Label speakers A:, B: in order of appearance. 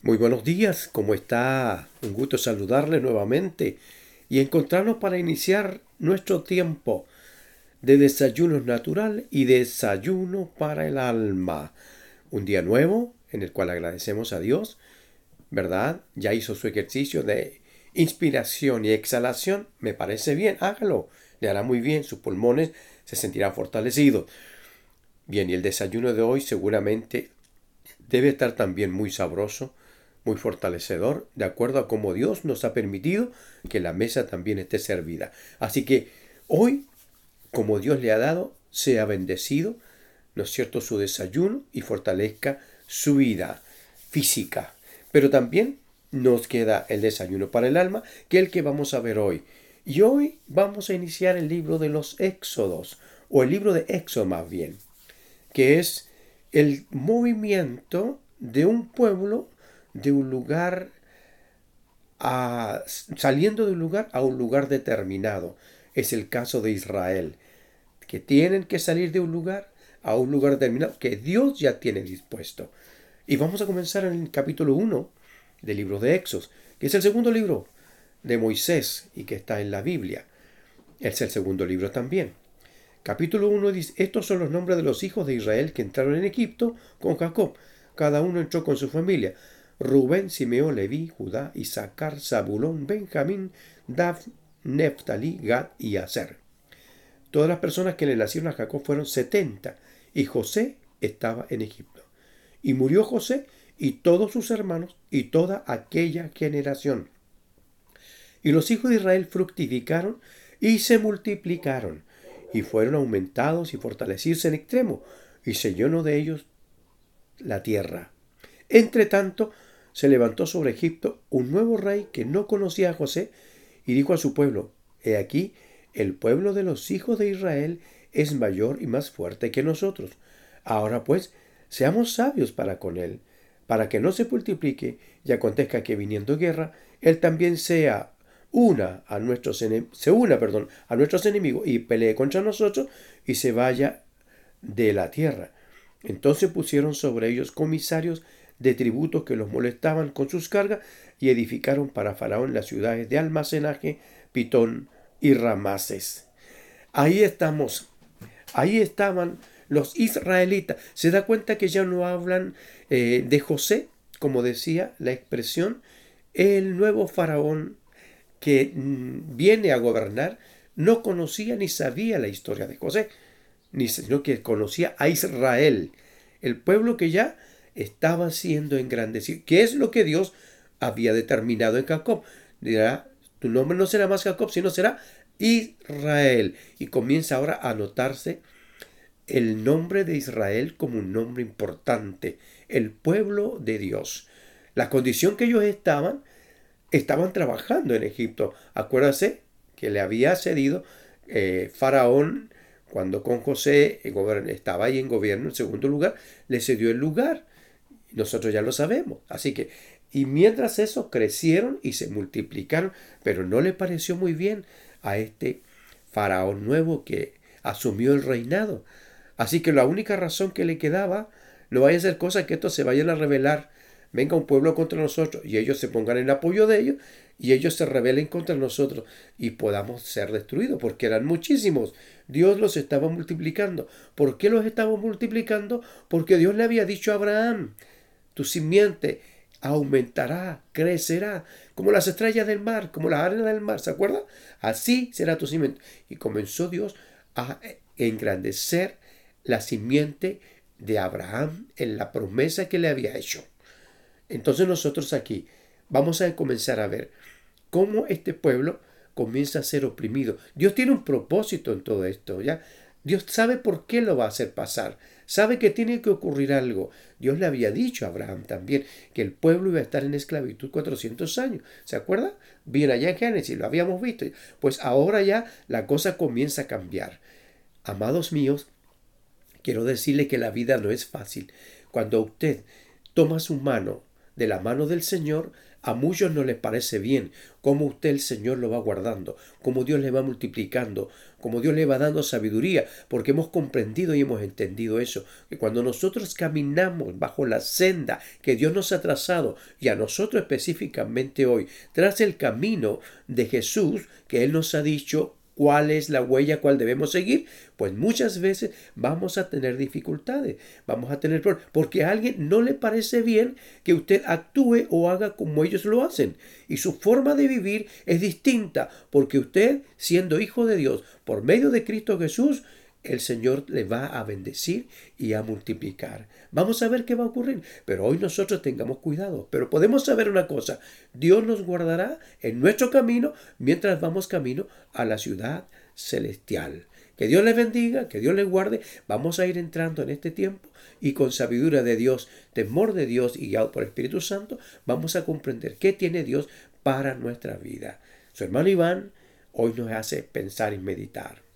A: Muy buenos días, ¿cómo está? Un gusto saludarle nuevamente y encontrarnos para iniciar nuestro tiempo de desayuno natural y desayuno para el alma. Un día nuevo en el cual agradecemos a Dios, ¿verdad? Ya hizo su ejercicio de inspiración y exhalación, me parece bien, hágalo, le hará muy bien, sus pulmones se sentirán fortalecidos. Bien, y el desayuno de hoy seguramente debe estar también muy sabroso, muy fortalecedor, de acuerdo a cómo Dios nos ha permitido que la mesa también esté servida. Así que hoy, como Dios le ha dado, sea bendecido, ¿no es cierto?, su desayuno y fortalezca su vida física. Pero también nos queda el desayuno para el alma, que es el que vamos a ver hoy. Y hoy vamos a iniciar el libro de los Éxodos, o el libro de Éxodo más bien, que es el movimiento de un pueblo de un lugar a, saliendo de un lugar a un lugar determinado. Es el caso de Israel, que tienen que salir de un lugar a un lugar determinado que Dios ya tiene dispuesto. Y vamos a comenzar en el capítulo 1 del libro de Éxodos, que es el segundo libro de Moisés y que está en la Biblia. Es el segundo libro también. Capítulo 1 dice, estos son los nombres de los hijos de Israel que entraron en Egipto con Jacob. Cada uno entró con su familia. Rubén, Simeón, Leví, Judá, Isaacar, Zabulón, Benjamín, Daf, Neftali, Gad y Aser. Todas las personas que le nacieron a Jacob fueron setenta, y José estaba en Egipto. Y murió José y todos sus hermanos y toda aquella generación. Y los hijos de Israel fructificaron y se multiplicaron, y fueron aumentados y fortalecidos en extremo, y se llenó de ellos la tierra. Entre tanto, se levantó sobre Egipto un nuevo rey que no conocía a José y dijo a su pueblo, He aquí, el pueblo de los hijos de Israel es mayor y más fuerte que nosotros. Ahora pues, seamos sabios para con él, para que no se multiplique y acontezca que viniendo guerra, él también sea una a nuestros se una, perdón, a nuestros enemigos y pelee contra nosotros y se vaya de la tierra. Entonces pusieron sobre ellos comisarios de tributos que los molestaban con sus cargas y edificaron para Faraón las ciudades de almacenaje, Pitón y Ramases. Ahí estamos, ahí estaban los israelitas. Se da cuenta que ya no hablan eh, de José, como decía la expresión, el nuevo faraón que mm, viene a gobernar no conocía ni sabía la historia de José, sino que conocía a Israel, el pueblo que ya estaba siendo engrandecido. ¿Qué es lo que Dios había determinado en Jacob? Dirá, tu nombre no será más Jacob, sino será Israel. Y comienza ahora a notarse el nombre de Israel como un nombre importante, el pueblo de Dios. La condición que ellos estaban, estaban trabajando en Egipto. Acuérdase que le había cedido eh, Faraón cuando con José estaba ahí en gobierno en segundo lugar, le cedió el lugar. Nosotros ya lo sabemos. Así que, y mientras eso crecieron y se multiplicaron, pero no le pareció muy bien a este faraón nuevo que asumió el reinado. Así que la única razón que le quedaba, no vaya a ser cosa que estos se vayan a rebelar, venga un pueblo contra nosotros y ellos se pongan en apoyo de ellos y ellos se rebelen contra nosotros y podamos ser destruidos, porque eran muchísimos. Dios los estaba multiplicando. ¿Por qué los estaba multiplicando? Porque Dios le había dicho a Abraham, tu simiente aumentará, crecerá, como las estrellas del mar, como la arena del mar, ¿se acuerda? Así será tu simiente. Y comenzó Dios a engrandecer la simiente de Abraham en la promesa que le había hecho. Entonces nosotros aquí vamos a comenzar a ver cómo este pueblo comienza a ser oprimido. Dios tiene un propósito en todo esto, ¿ya? Dios sabe por qué lo va a hacer pasar. Sabe que tiene que ocurrir algo. Dios le había dicho a Abraham también que el pueblo iba a estar en esclavitud 400 años. ¿Se acuerda? Bien allá en Génesis, lo habíamos visto. Pues ahora ya la cosa comienza a cambiar. Amados míos, quiero decirle que la vida no es fácil. Cuando usted toma su mano de la mano del Señor, a muchos no les parece bien cómo usted el Señor lo va guardando, cómo Dios le va multiplicando, cómo Dios le va dando sabiduría, porque hemos comprendido y hemos entendido eso, que cuando nosotros caminamos bajo la senda que Dios nos ha trazado, y a nosotros específicamente hoy, tras el camino de Jesús, que Él nos ha dicho, cuál es la huella cuál debemos seguir, pues muchas veces vamos a tener dificultades, vamos a tener problemas, porque a alguien no le parece bien que usted actúe o haga como ellos lo hacen. Y su forma de vivir es distinta, porque usted, siendo hijo de Dios, por medio de Cristo Jesús, el Señor le va a bendecir y a multiplicar. Vamos a ver qué va a ocurrir, pero hoy nosotros tengamos cuidado. Pero podemos saber una cosa, Dios nos guardará en nuestro camino mientras vamos camino a la ciudad celestial. Que Dios les bendiga, que Dios les guarde. Vamos a ir entrando en este tiempo y con sabiduría de Dios, temor de Dios y guiado por el Espíritu Santo, vamos a comprender qué tiene Dios para nuestra vida. Su hermano Iván hoy nos hace pensar y meditar.